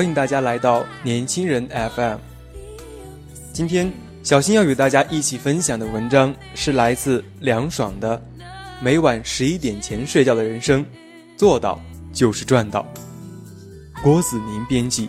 欢迎大家来到年轻人 FM。今天，小新要与大家一起分享的文章是来自凉爽的《每晚十一点前睡觉的人生，做到就是赚到》。郭子宁编辑。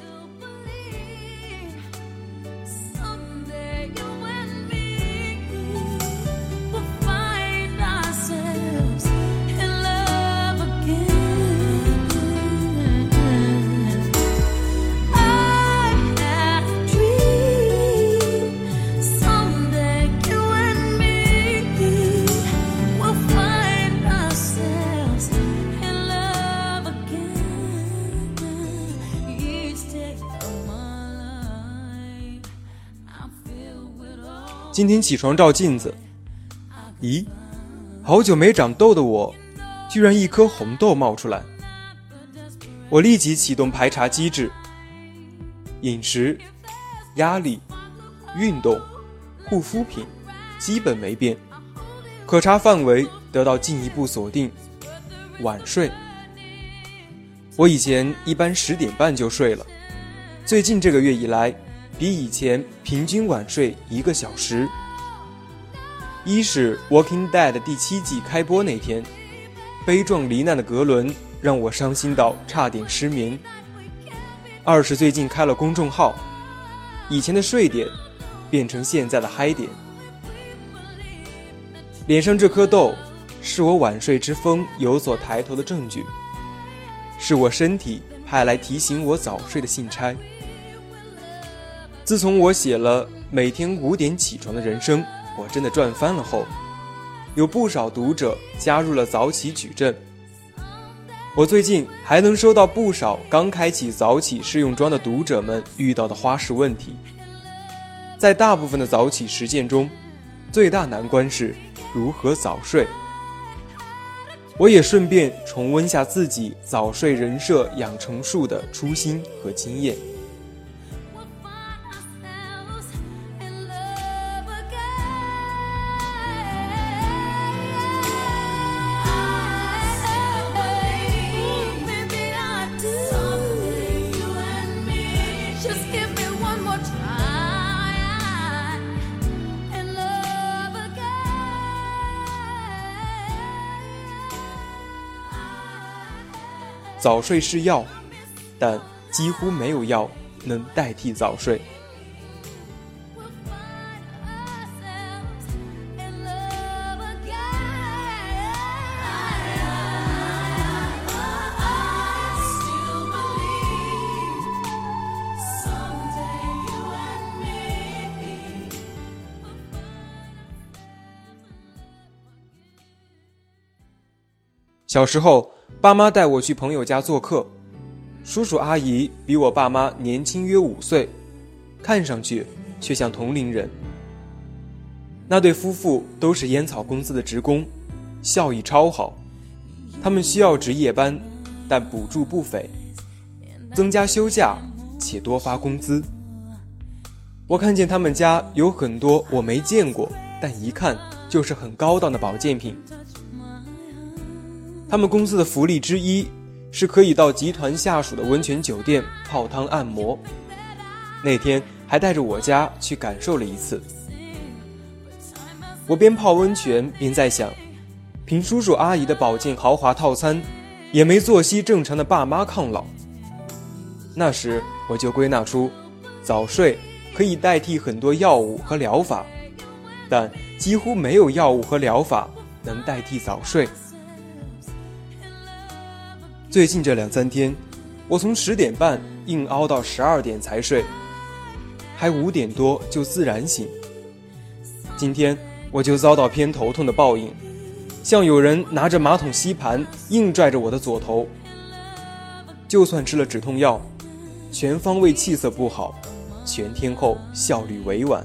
今天起床照镜子，咦，好久没长痘的我，居然一颗红痘冒出来。我立即启动排查机制，饮食、压力、运动、护肤品基本没变，可查范围得到进一步锁定。晚睡，我以前一般十点半就睡了，最近这个月以来。比以前平均晚睡一个小时。一是《Walking Dead》第七季开播那天，悲壮罹难的格伦让我伤心到差点失眠。二是最近开了公众号，以前的睡点变成现在的嗨点。脸上这颗痘，是我晚睡之风有所抬头的证据，是我身体派来提醒我早睡的信差。自从我写了每天五点起床的人生，我真的赚翻了后，有不少读者加入了早起矩阵。我最近还能收到不少刚开启早起试用装的读者们遇到的花式问题。在大部分的早起实践中，最大难关是如何早睡。我也顺便重温下自己早睡人设养成术的初心和经验。早睡是药，但几乎没有药能代替早睡。小时候。爸妈带我去朋友家做客，叔叔阿姨比我爸妈年轻约五岁，看上去却像同龄人。那对夫妇都是烟草公司的职工，效益超好。他们需要值夜班，但补助不菲，增加休假且多发工资。我看见他们家有很多我没见过，但一看就是很高档的保健品。他们公司的福利之一，是可以到集团下属的温泉酒店泡汤按摩。那天还带着我家去感受了一次。我边泡温泉边在想，凭叔叔阿姨的保健豪华套餐，也没作息正常的爸妈抗老。那时我就归纳出，早睡可以代替很多药物和疗法，但几乎没有药物和疗法能代替早睡。最近这两三天，我从十点半硬熬到十二点才睡，还五点多就自然醒。今天。我就遭到偏头痛的报应，像有人拿着马桶吸盘硬拽着我的左头。就算吃了止痛药，全方位气色不好，全天候效率委婉。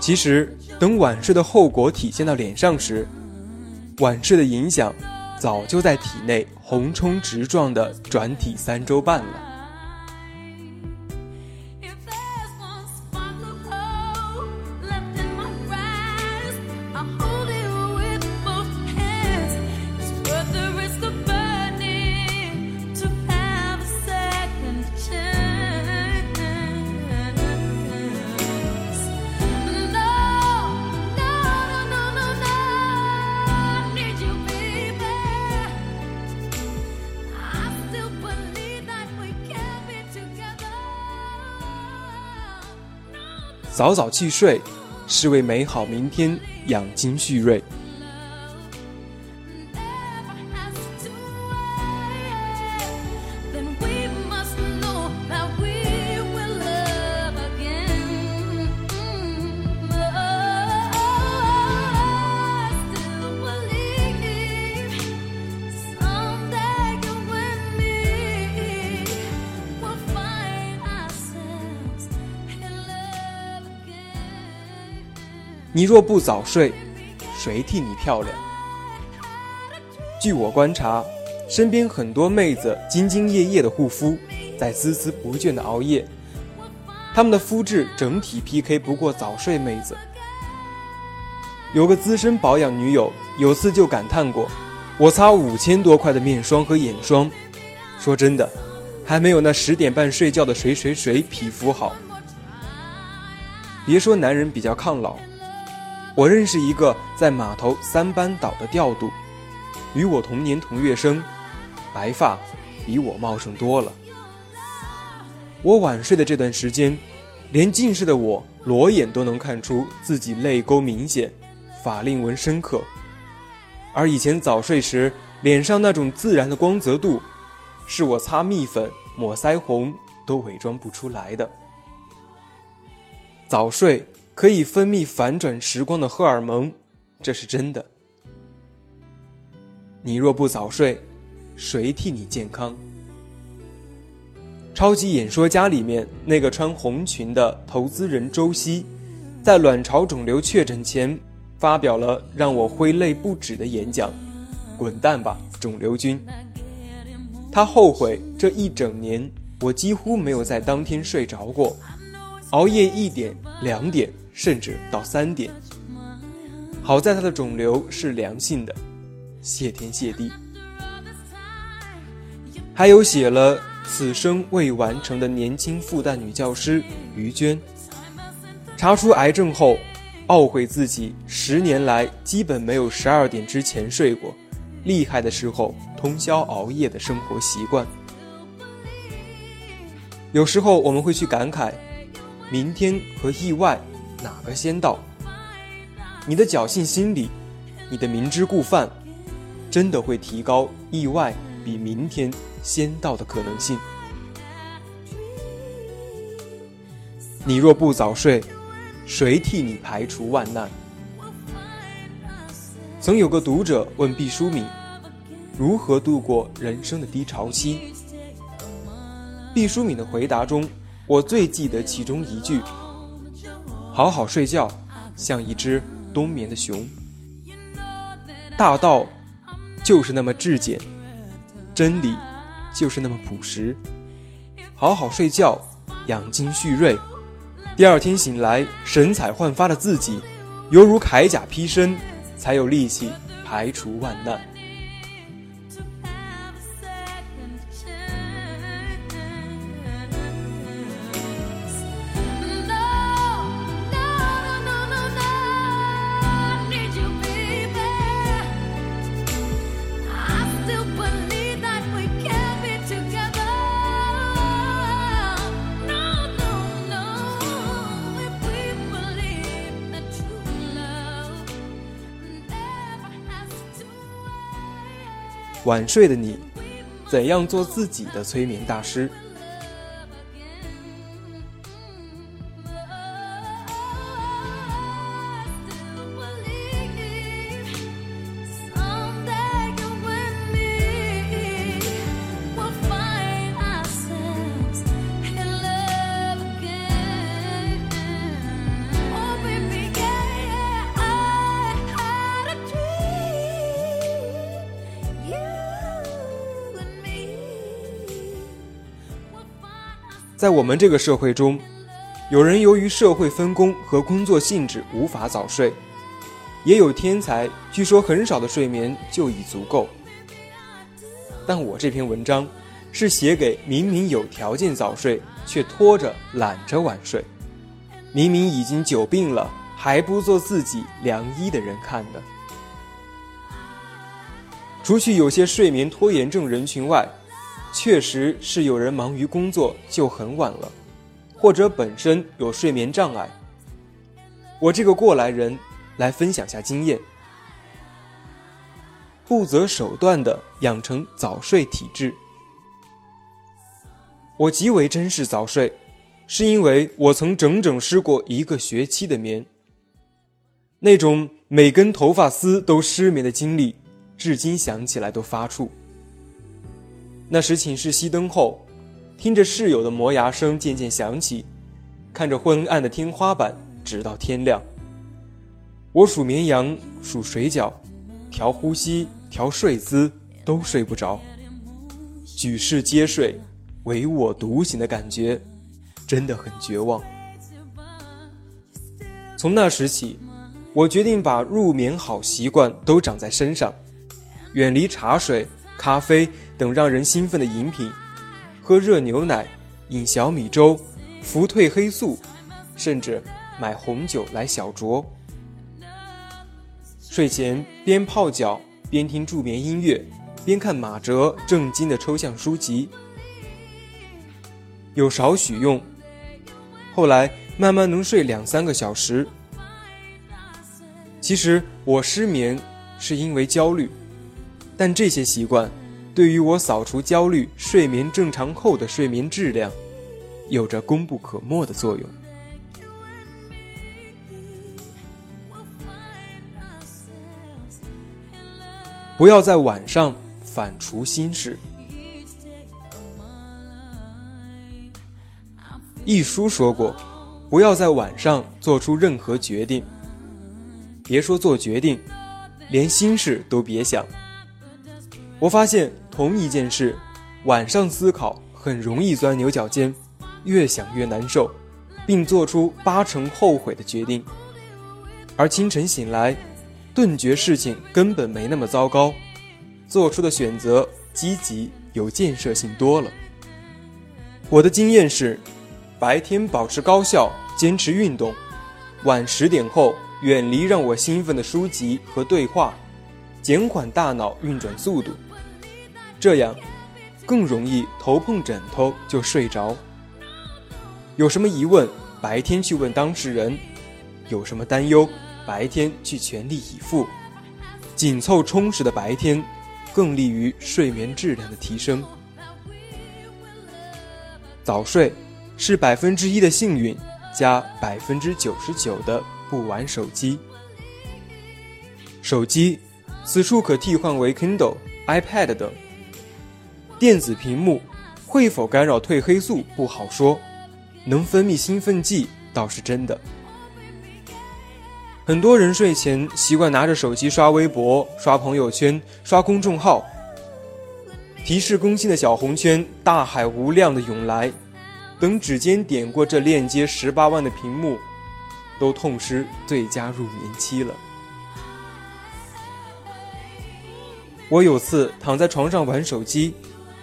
其实，等晚睡的后果体现到脸上时，晚睡的影响早就在体内横冲直撞的转体三周半了。早早去睡，是为美好明天养精蓄锐。你若不早睡，谁替你漂亮？据我观察，身边很多妹子兢兢业业的护肤，在孜孜不倦的熬夜，她们的肤质整体 PK 不过早睡妹子。有个资深保养女友有次就感叹过：“我擦五千多块的面霜和眼霜，说真的，还没有那十点半睡觉的谁谁谁皮肤好。”别说男人比较抗老。我认识一个在码头三班倒的调度，与我同年同月生，白发比我茂盛多了。我晚睡的这段时间，连近视的我裸眼都能看出自己泪沟明显，法令纹深刻。而以前早睡时脸上那种自然的光泽度，是我擦蜜粉、抹腮红都伪装不出来的。早睡。可以分泌反转时光的荷尔蒙，这是真的。你若不早睡，谁替你健康？超级演说家里面那个穿红裙的投资人周希，在卵巢肿瘤确诊前，发表了让我挥泪不止的演讲：“滚蛋吧，肿瘤君！”他后悔这一整年我几乎没有在当天睡着过，熬夜一点两点。甚至到三点。好在他的肿瘤是良性的，谢天谢地。还有写了此生未完成的年轻复旦女教师于娟，查出癌症后，懊悔自己十年来基本没有十二点之前睡过，厉害的时候通宵熬夜的生活习惯。有时候我们会去感慨，明天和意外。哪个先到？你的侥幸心理，你的明知故犯，真的会提高意外比明天先到的可能性。你若不早睡，谁替你排除万难？曾有个读者问毕淑敏，如何度过人生的低潮期？毕淑敏的回答中，我最记得其中一句。好好睡觉，像一只冬眠的熊。大道就是那么质简，真理就是那么朴实。好好睡觉，养精蓄锐，第二天醒来神采焕发的自己，犹如铠甲披身，才有力气排除万难。晚睡的你，怎样做自己的催眠大师？在我们这个社会中，有人由于社会分工和工作性质无法早睡，也有天才，据说很少的睡眠就已足够。但我这篇文章是写给明明有条件早睡却拖着懒着晚睡，明明已经久病了还不做自己良医的人看的。除去有些睡眠拖延症人群外，确实是有人忙于工作就很晚了，或者本身有睡眠障碍。我这个过来人来分享下经验，不择手段的养成早睡体质。我极为珍视早睡，是因为我曾整整失过一个学期的眠。那种每根头发丝都失眠的经历，至今想起来都发怵。那时寝室熄灯后，听着室友的磨牙声渐渐响起，看着昏暗的天花板，直到天亮。我数绵羊，数水饺，调呼吸，调睡姿，都睡不着。举世皆睡，唯我独醒的感觉，真的很绝望。从那时起，我决定把入眠好习惯都长在身上，远离茶水、咖啡。等让人兴奋的饮品，喝热牛奶，饮小米粥，服褪黑素，甚至买红酒来小酌。睡前边泡脚边听助眠音乐，边看马哲正经的抽象书籍，有少许用。后来慢慢能睡两三个小时。其实我失眠是因为焦虑，但这些习惯。对于我扫除焦虑、睡眠正常后的睡眠质量，有着功不可没的作用。不要在晚上反刍心事。一书说过，不要在晚上做出任何决定。别说做决定，连心事都别想。我发现。同一件事，晚上思考很容易钻牛角尖，越想越难受，并做出八成后悔的决定；而清晨醒来，顿觉事情根本没那么糟糕，做出的选择积极有建设性多了。我的经验是，白天保持高效，坚持运动，晚十点后远离让我兴奋的书籍和对话，减缓大脑运转速度。这样，更容易头碰枕头就睡着。有什么疑问，白天去问当事人；有什么担忧，白天去全力以赴。紧凑充实的白天，更利于睡眠质量的提升。早睡是百分之一的幸运，加百分之九十九的不玩手机。手机，此处可替换为 Kindle、iPad 等。电子屏幕会否干扰褪黑素不好说，能分泌兴奋剂倒是真的。很多人睡前习惯拿着手机刷微博、刷朋友圈、刷公众号，提示更新的小红圈大海无量的涌来，等指尖点过这链接十八万的屏幕，都痛失最佳入眠期了。我有次躺在床上玩手机。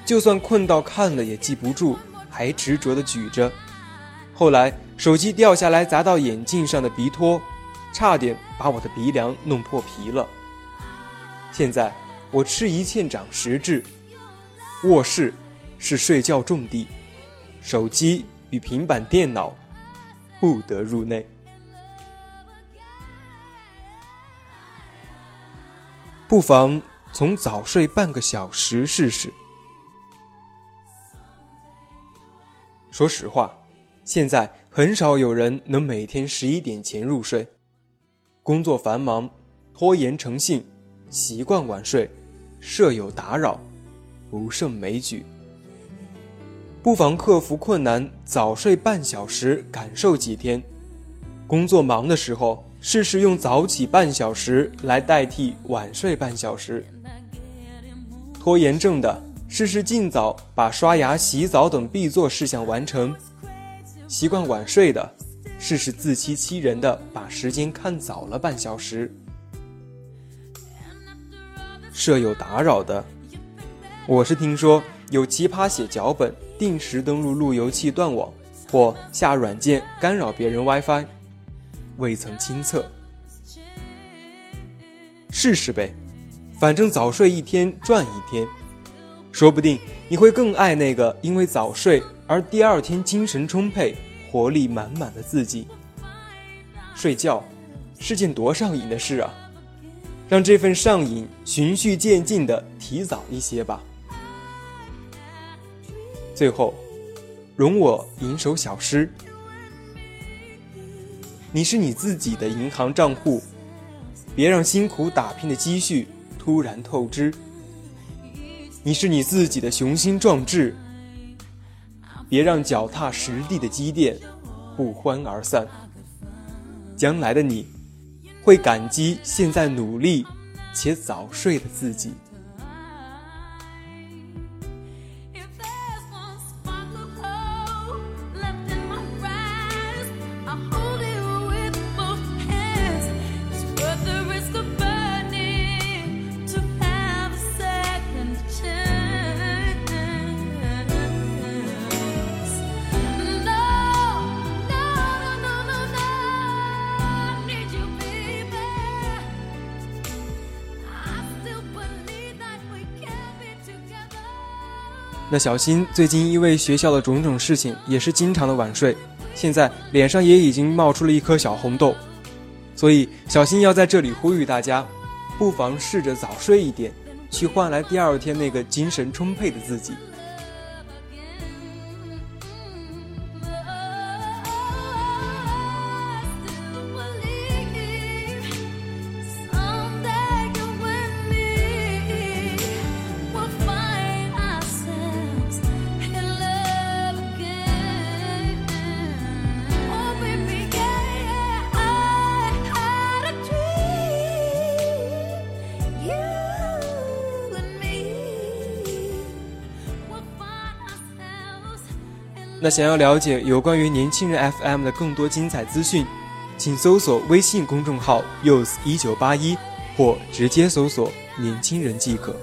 就算困到看了也记不住，还执着地举着。后来手机掉下来砸到眼镜上的鼻托，差点把我的鼻梁弄破皮了。现在我吃一堑长十智，卧室是睡觉重地，手机与平板电脑不得入内。不妨从早睡半个小时试试。说实话，现在很少有人能每天十一点前入睡，工作繁忙，拖延成性，习惯晚睡，舍友打扰，不胜枚举。不妨克服困难，早睡半小时，感受几天。工作忙的时候，试试用早起半小时来代替晚睡半小时。拖延症的，试试尽早把刷牙、洗澡等必做事项完成；习惯晚睡的，试试自欺欺人的把时间看早了半小时。舍友打扰的，我是听说有奇葩写脚本。定时登录路由器断网，或下软件干扰别人 WiFi，未曾亲测。试试呗，反正早睡一天赚一天，说不定你会更爱那个因为早睡而第二天精神充沛、活力满满的自己。睡觉是件多上瘾的事啊，让这份上瘾循序渐进的提早一些吧。最后，容我吟首小诗：你是你自己的银行账户，别让辛苦打拼的积蓄突然透支；你是你自己的雄心壮志，别让脚踏实地的积淀不欢而散。将来的你，会感激现在努力且早睡的自己。那小新最近因为学校的种种事情，也是经常的晚睡，现在脸上也已经冒出了一颗小红豆，所以小新要在这里呼吁大家，不妨试着早睡一点，去换来第二天那个精神充沛的自己。那想要了解有关于年轻人 FM 的更多精彩资讯，请搜索微信公众号 “use 一九八一”或直接搜索“年轻人”即可。